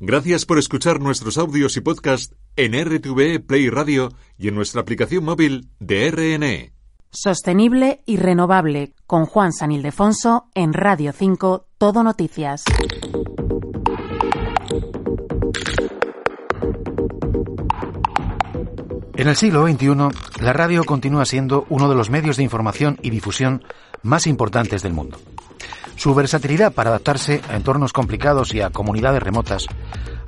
Gracias por escuchar nuestros audios y podcast en RTV Play Radio y en nuestra aplicación móvil de RNE. Sostenible y renovable con Juan San Ildefonso en Radio 5 Todo Noticias. En el siglo XXI, la radio continúa siendo uno de los medios de información y difusión más importantes del mundo. Su versatilidad para adaptarse a entornos complicados y a comunidades remotas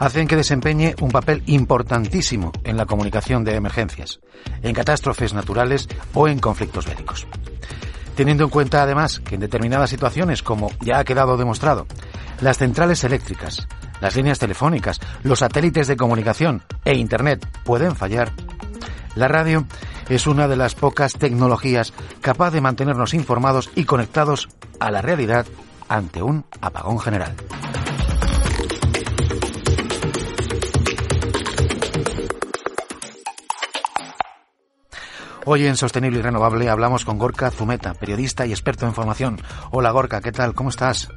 hacen que desempeñe un papel importantísimo en la comunicación de emergencias, en catástrofes naturales o en conflictos bélicos. Teniendo en cuenta además que en determinadas situaciones, como ya ha quedado demostrado, las centrales eléctricas, las líneas telefónicas, los satélites de comunicación e Internet pueden fallar, la radio es una de las pocas tecnologías capaz de mantenernos informados y conectados a la realidad ante un apagón general. Hoy en Sostenible y Renovable hablamos con Gorka Zumeta, periodista y experto en formación. Hola Gorka, ¿qué tal? ¿Cómo estás?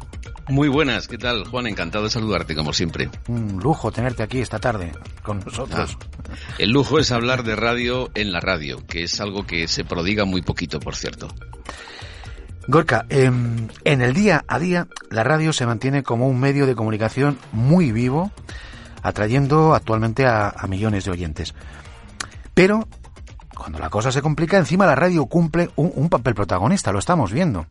Muy buenas, ¿qué tal Juan? Encantado de saludarte como siempre. Un lujo tenerte aquí esta tarde con nosotros. Ah, el lujo es hablar de radio en la radio, que es algo que se prodiga muy poquito, por cierto. Gorka, em, en el día a día la radio se mantiene como un medio de comunicación muy vivo, atrayendo actualmente a, millones de oyentes. Pero cuando la cosa se complica, encima la radio cumple un papel protagonista, lo estamos viendo.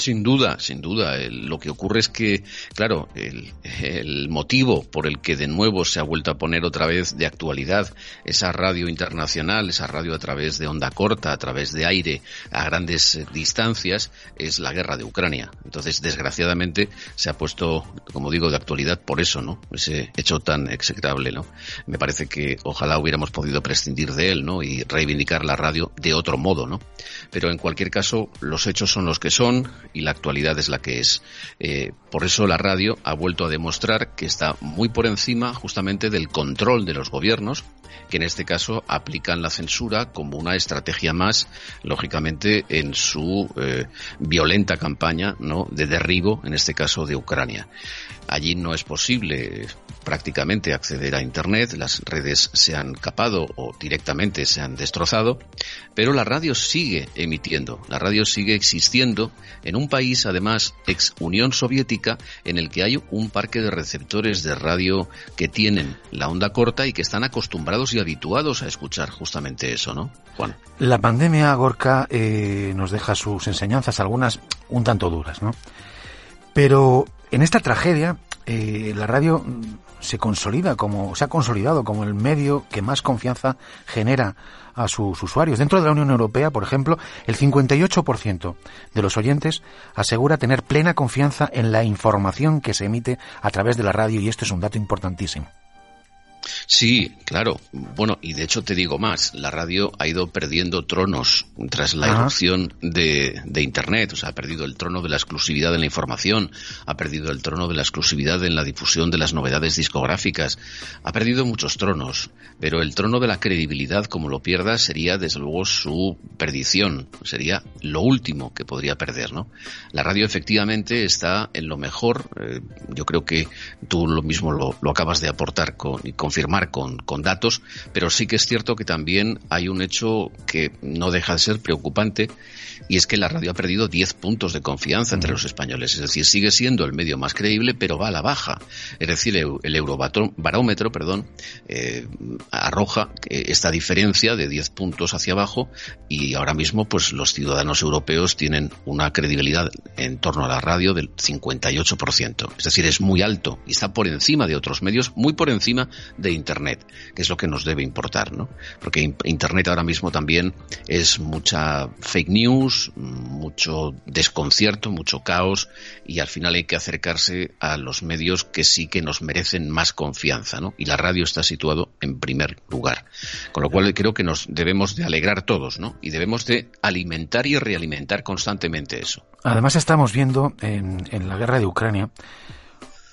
Sin duda, sin duda. lo que ocurre es que, claro, el, motivo por el que de nuevo se ha vuelto a poner otra vez de actualidad esa radio internacional, esa radio a través de onda corta, a través de aire, a grandes eh, distancias, es la guerra de Ucrania. Entonces, desgraciadamente, se ha puesto, como digo, de actualidad por eso, ¿no? Ese hecho tan execrable, ¿no? Me parece que ojalá hubiéramos podido prescindir de él, ¿no? Y reivindicar la radio de otro modo, ¿no? Pero en cualquier caso, los hechos son los que son y la actualidad es la que es. Eh, por eso la radio ha vuelto a demostrar que está muy por encima justamente del control de los gobiernos, que en este caso aplican la censura como una estrategia más, lógicamente, en su eh, violenta campaña ¿no? de derribo, en este caso de Ucrania. Allí no es posible prácticamente acceder a Internet, las redes se han capado o directamente se han destrozado, pero la radio sigue emitiendo, la radio sigue existiendo en un país además ex Unión Soviética en el que hay un parque de receptores de radio que tienen la onda corta y que están acostumbrados y habituados a escuchar justamente eso, ¿no? Juan. La pandemia, Gorka, eh, nos deja sus enseñanzas, algunas un tanto duras, ¿no? Pero en esta tragedia, eh, la radio se consolida como, se ha consolidado como el medio que más confianza genera a sus usuarios. Dentro de la Unión Europea, por ejemplo, el 58% de los oyentes asegura tener plena confianza en la información que se emite a través de la radio y esto es un dato importantísimo. Sí, claro. Bueno, y de hecho te digo más, la radio ha ido perdiendo tronos tras la erupción de, de, Internet, o sea, ha perdido el trono de la exclusividad en la información, ha perdido el trono de la exclusividad en la difusión de las novedades discográficas, ha perdido muchos tronos, pero el trono de la credibilidad, como lo pierda, sería desde luego su perdición, sería lo último que podría perder, ¿no? La radio efectivamente está en lo mejor, eh, yo creo que tú lo mismo lo, lo acabas de aportar con, con confirmar con, con datos, pero sí que es cierto que también hay un hecho que no deja de ser preocupante y es que la radio ha perdido 10 puntos de confianza entre los españoles. Es decir, sigue siendo el medio más creíble, pero va a la baja. Es decir, el eurobarómetro perdón, eh, arroja esta diferencia de 10 puntos hacia abajo y ahora mismo pues los ciudadanos europeos tienen una credibilidad en torno a la radio del 58%. Es decir, es muy alto y está por encima de otros medios, muy por encima de Internet, que es lo que nos debe importar, ¿no? Porque Internet ahora mismo también es mucha fake news, mucho desconcierto, mucho caos y al final hay que acercarse a los medios que sí que nos merecen más confianza, ¿no? Y la radio está situado en primer lugar. Con lo cual creo que nos debemos de alegrar todos, ¿no? Y debemos de alimentar y realimentar constantemente eso. Además estamos viendo en, en la guerra de Ucrania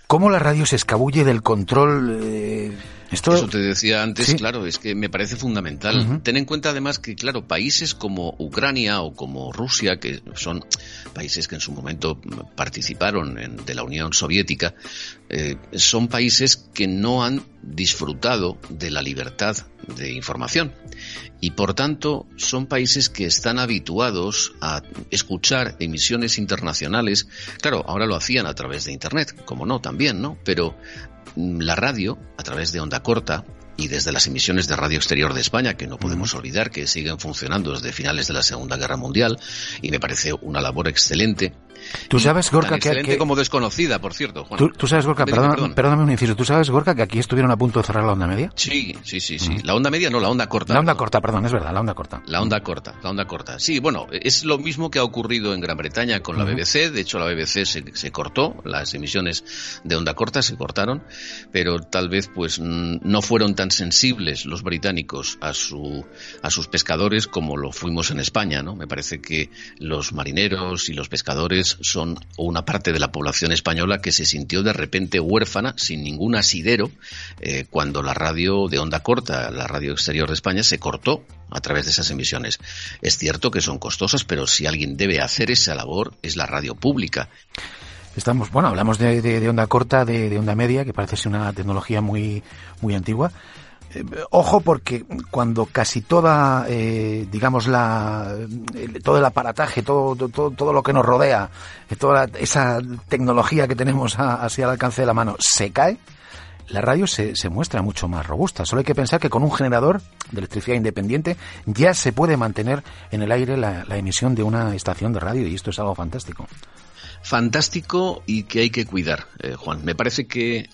cómo la radio se escabulle del control eh, Eso te decía antes, claro, es que me parece fundamental. Ten en cuenta además que, claro, países como Ucrania o como Rusia, que son países que en su momento participaron de la Unión Soviética, eh, son países que no han disfrutado de la libertad de información y por tanto son países que están habituados a escuchar emisiones internacionales. Claro, ahora lo hacían a través de Internet, como no, también, ¿no? Pero mm, la radio, a través de onda corta, y desde las emisiones de Radio Exterior de España, que no podemos olvidar que siguen funcionando desde finales de la Segunda Guerra Mundial, y me parece una labor excelente, Tú sabes, Gorka, que, como desconocida, por cierto. ¿Tú, sabes, Gorka, perdóname un inciso, ¿tú sabes, Gorka, que aquí estuvieron a punto de cerrar la onda media? Sí, sí, sí, sí. La onda media no, la onda corta. La onda corta, perdón, es verdad, la onda corta. La onda corta, la onda corta. Sí, bueno, es lo mismo que ha ocurrido en Gran Bretaña con la BBC. De hecho, la BBC se, cortó, las emisiones de onda corta se cortaron, pero tal vez pues no fueron tan sensibles los británicos a, su, a sus pescadores como lo fuimos en España, ¿no? Me parece que los marineros y los pescadores son una parte de la población española que se sintió de repente huérfana, sin ningún asidero, eh, cuando la radio de onda corta, la radio exterior de España, se cortó a través de esas emisiones. Es cierto que son costosas, pero si alguien debe hacer esa labor es la radio pública. Estamos, bueno, hablamos de, onda corta, de, de, onda media, que parece ser una tecnología muy, muy antigua. Eh, ojo porque cuando casi toda, eh, digamos, la, todo el aparataje, todo, todo, todo lo que nos rodea, eh, toda esa tecnología que tenemos así al alcance de la mano se cae, la radio se, se, muestra mucho más robusta. Solo hay que pensar que con un generador de electricidad independiente ya se puede mantener en el aire la, emisión de una estación de radio y esto es algo fantástico. Fantástico y que hay que cuidar, Juan. Me parece que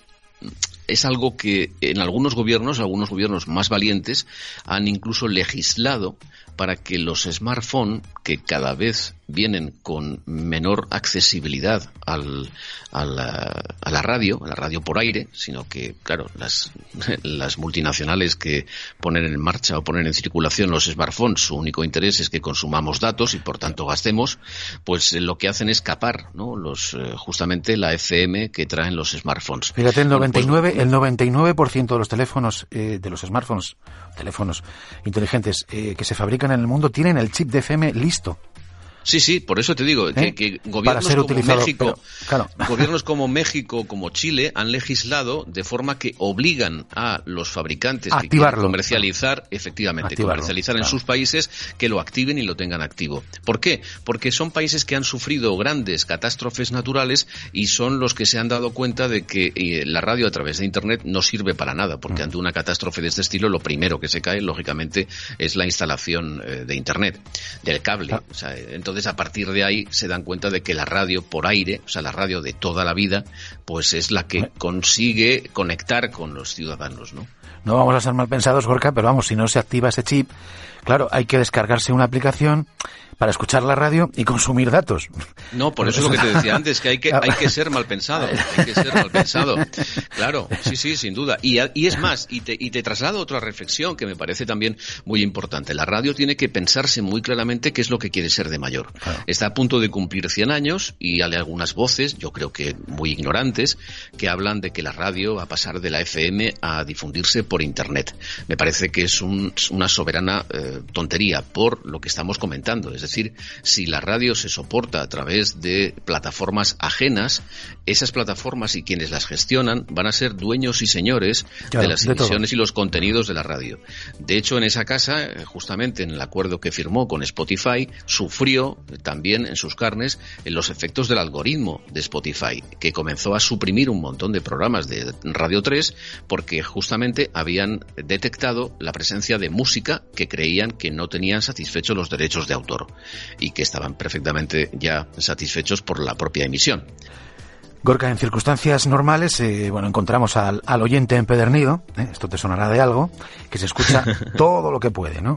es algo que en algunos gobiernos, algunos gobiernos más valientes, han incluso legislado para que los smartphones, que cada vez vienen con menor accesibilidad al, a, la, radio, a la radio por aire, sino que, claro, las, las multinacionales que ponen en marcha o ponen en circulación los smartphones, su único interés es que consumamos datos y por tanto gastemos, pues eh, lo que hacen es capar, ¿no? Los, eh, justamente la FM que traen los smartphones. Fíjate, el 99, pues, el 99% de los teléfonos, eh, de los smartphones, teléfonos inteligentes que se fabrican en el mundo tienen el chip de FM listo. Sí, sí, por eso te digo que, ¿Eh? gobiernos como México, gobiernos como México, como Chile, han legislado de forma que obligan a los fabricantes que quieren comercializar, efectivamente, comercializar en sus países, que lo activen y lo tengan activo. ¿Por qué? Porque son países que han sufrido grandes catástrofes naturales y son los que se han dado cuenta de que eh, la radio a través de Internet no sirve para nada, porque mm. ante una catástrofe de este estilo, lo primero que se cae, lógicamente, es la instalación eh, de Internet, del cable. O sea, entonces, entonces, a partir de ahí se dan cuenta de que la radio por aire, o sea, la radio de toda la vida, pues es la que consigue conectar con los ciudadanos, ¿no? No vamos a ser mal pensados, Gorka, pero vamos, si no se activa ese chip, claro, hay que descargarse una aplicación para escuchar la radio y consumir datos. No, por eso es lo que te decía antes, que hay que, hay que ser mal pensado, hay que ser mal pensado. Claro, sí, sí, sin duda. Y, y es más, y te, y te traslado otra reflexión que me parece también muy importante. La radio tiene que pensarse muy claramente qué es lo que quiere ser de mayor. Está a punto de cumplir 100 años y hay algunas voces, yo creo que muy ignorantes, que hablan de que la radio va a pasar de la FM a difundirse por Internet. Me parece que es una soberana eh, tontería por lo que estamos comentando. Es decir, si la radio se soporta a través de plataformas ajenas, esas plataformas y quienes las gestionan van a ser dueños y señores de las emisiones y los contenidos de la radio. De hecho, en esa casa, eh, justamente en el acuerdo que firmó con Spotify, sufrió también en sus carnes los efectos del algoritmo de Spotify, que comenzó a suprimir un montón de programas de Radio 3 porque justamente habían detectado la presencia de música que creían que no tenían satisfechos los derechos de autor y que estaban perfectamente ya satisfechos por la propia emisión. Gorka, en circunstancias normales, eh, bueno, encontramos al, oyente empedernido, ¿eh? esto te sonará de algo, que se escucha todo lo que puede, ¿no?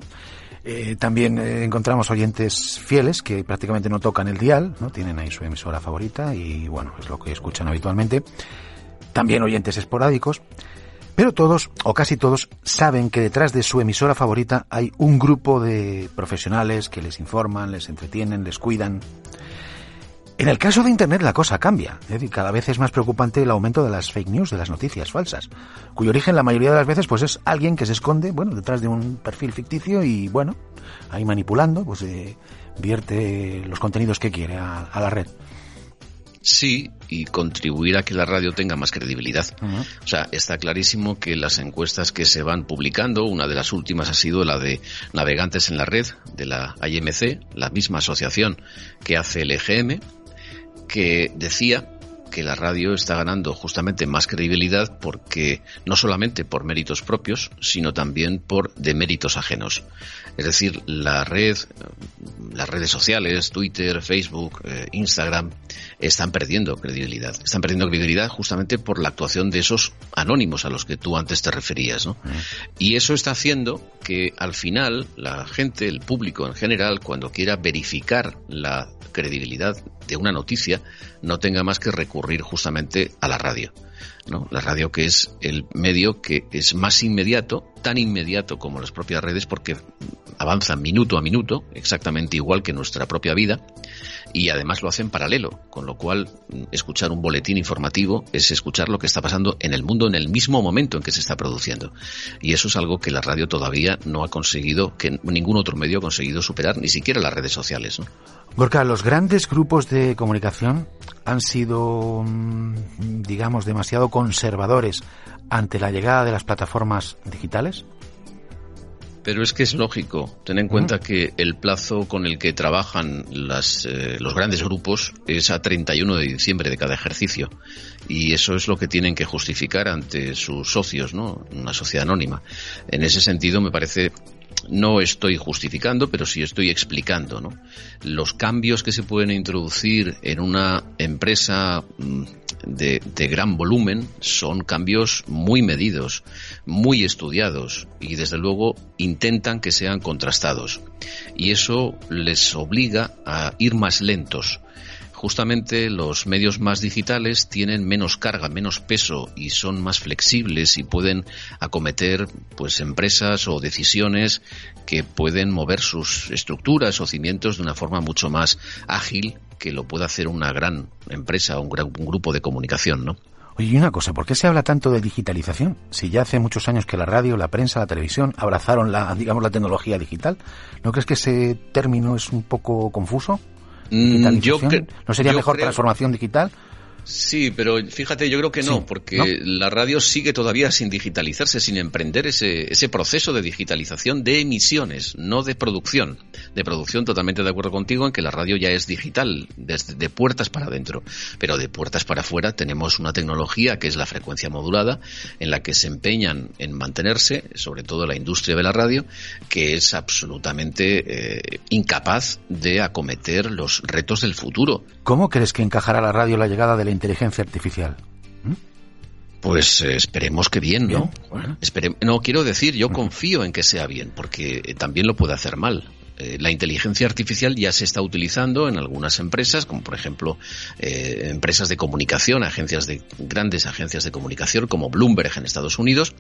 Eh, también encontramos oyentes fieles que prácticamente no tocan el dial, ¿no? Tienen ahí su emisora favorita y, bueno, es lo que escuchan habitualmente. También oyentes esporádicos. Pero todos, o casi todos, saben que detrás de su emisora favorita hay un grupo de profesionales que les informan, les entretienen, les cuidan. En el caso de Internet la cosa cambia. Decir, cada vez es más preocupante el aumento de las fake news, de las noticias falsas, cuyo origen la mayoría de las veces pues es alguien que se esconde, bueno, detrás de un perfil ficticio y bueno, ahí manipulando, pues eh, vierte los contenidos que quiere a la red. Sí, y contribuir a que la radio tenga más credibilidad. O sea, está clarísimo que las encuestas que se van publicando, una de las últimas ha sido la de navegantes en la red de la IMC, la misma asociación que hace el EGM, que decía que la radio está ganando justamente más credibilidad porque no solamente por méritos propios, sino también por deméritos ajenos. Es decir, la red, las redes sociales, Twitter, Facebook, eh, Instagram, están perdiendo credibilidad. Están perdiendo credibilidad justamente por la actuación de esos anónimos a los que tú antes te referías. ¿no? Y eso está haciendo que al final la gente, el público en general, cuando quiera verificar la credibilidad de una noticia, no tenga más que recurrir justamente a la radio. ¿no? La radio que es el medio que es más inmediato, tan inmediato como las propias redes, porque avanza minuto a minuto, exactamente igual que nuestra propia vida, y además lo hace en paralelo, con lo cual mm, escuchar un boletín informativo es escuchar lo que está pasando en el mundo en el mismo momento en que se está produciendo. Y eso es algo que la radio todavía no ha conseguido, que ningún otro medio ha conseguido superar, ni siquiera las redes sociales. ¿no? Gorka, los grandes grupos de comunicación han sido, mm, digamos, demasiado conservadores ante la llegada de las plataformas digitales? Pero es que es lógico. Ten en cuenta que el plazo con el que trabajan las, eh, los grandes grupos es a 31 de diciembre de cada ejercicio. Y eso es lo que tienen que justificar ante sus socios, ¿no? Una sociedad anónima. En ese sentido, me parece no estoy justificando, pero sí estoy explicando, ¿no? Los cambios que se pueden introducir en una empresa mm, de, gran volumen son cambios muy medidos, muy estudiados y desde luego intentan que sean contrastados. Y eso les obliga a ir más lentos justamente los medios más digitales tienen menos carga, menos peso y son más flexibles y pueden acometer pues empresas o decisiones que pueden mover sus estructuras o cimientos de una forma mucho más ágil que lo puede hacer una gran empresa o un, gran, un grupo de comunicación, ¿no? Oye, y una cosa, ¿por qué se habla tanto de digitalización? Si ya hace muchos años que la radio, la prensa, la televisión abrazaron la, digamos, la tecnología digital, ¿no crees que ese término es un poco confuso? Mm, yo ¿No sería mejor creo... transformación digital? Sí, pero fíjate, yo creo que no, sí, porque ¿no? la radio sigue todavía sin digitalizarse, sin emprender ese, ese proceso de digitalización de emisiones, no de producción. De producción, totalmente de acuerdo contigo en que la radio ya es digital, desde de puertas para adentro. Pero de puertas para afuera tenemos una tecnología que es la frecuencia modulada, en la que se empeñan en mantenerse, sobre todo la industria de la radio, que es absolutamente eh, incapaz de acometer los retos del futuro. ¿Cómo crees que encajará la radio la llegada de la inteligencia artificial? ¿Mm? Pues eh, esperemos que bien, ¿no? Bien, bueno. Espere no, quiero decir, yo confío en que sea bien, porque eh, también lo puede hacer mal. Eh, la inteligencia artificial ya se está utilizando en algunas empresas, como por ejemplo eh, empresas de comunicación, agencias de grandes agencias de comunicación como Bloomberg en Estados Unidos,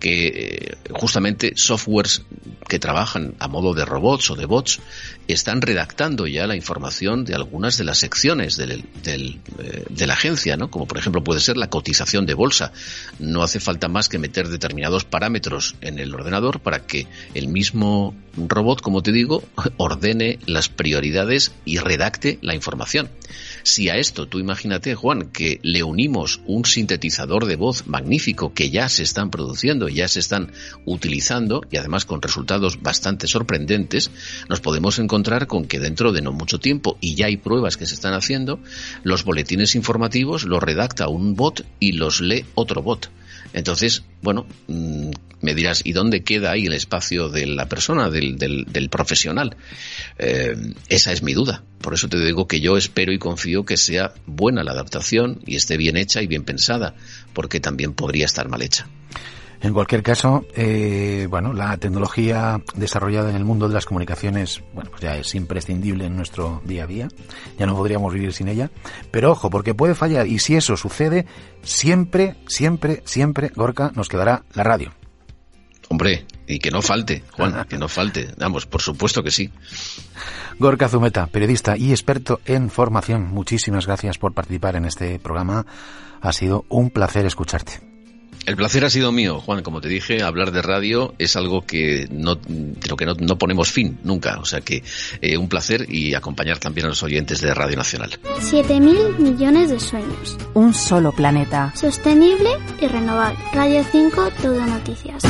que eh, justamente softwares que trabajan a modo de robots o de bots están redactando ya la información de algunas de las secciones del, del, de la agencia, ¿no? Como por ejemplo puede ser la cotización de bolsa. No hace falta más que meter determinados parámetros en el ordenador para que el mismo robot, como te digo, ordene las prioridades y redacte la información. Si a esto tú imagínate, Juan, que le unimos un sintetizador de voz magnífico que ya se están produciendo, ya se están utilizando y además con resultados bastante sorprendentes, nos podemos encontrar con que dentro de no mucho tiempo, y ya hay pruebas que se están haciendo, los boletines informativos los redacta un bot y los lee otro bot. Entonces, bueno, mmm, me dirás, ¿y dónde queda ahí el espacio de la persona, del, del, del profesional? Eh, esa es mi duda. Por eso te digo que yo espero y confío que sea buena la adaptación y esté bien hecha y bien pensada, porque también podría estar mal hecha. En cualquier caso, eh, bueno, la tecnología desarrollada en el mundo de las comunicaciones, bueno, pues ya es imprescindible en nuestro día a día. Ya no podríamos vivir sin ella. Pero ojo, porque puede fallar. Y si eso sucede, siempre, siempre, siempre, Gorka, nos quedará la radio. Hombre, Y que no falte, Juan, que no falte. Vamos, por supuesto que sí. Gorka Zumeta, periodista y experto en formación, muchísimas gracias por participar en este programa. Ha sido un placer escucharte. El placer ha sido mío, Juan. Como te dije, hablar de radio es algo que no, creo que no, ponemos fin nunca. O sea que eh, un placer y acompañar también a los oyentes de Radio Nacional. 7.000 millones de sueños. Un solo planeta. Sostenible y renovable. Radio 5, todo noticias.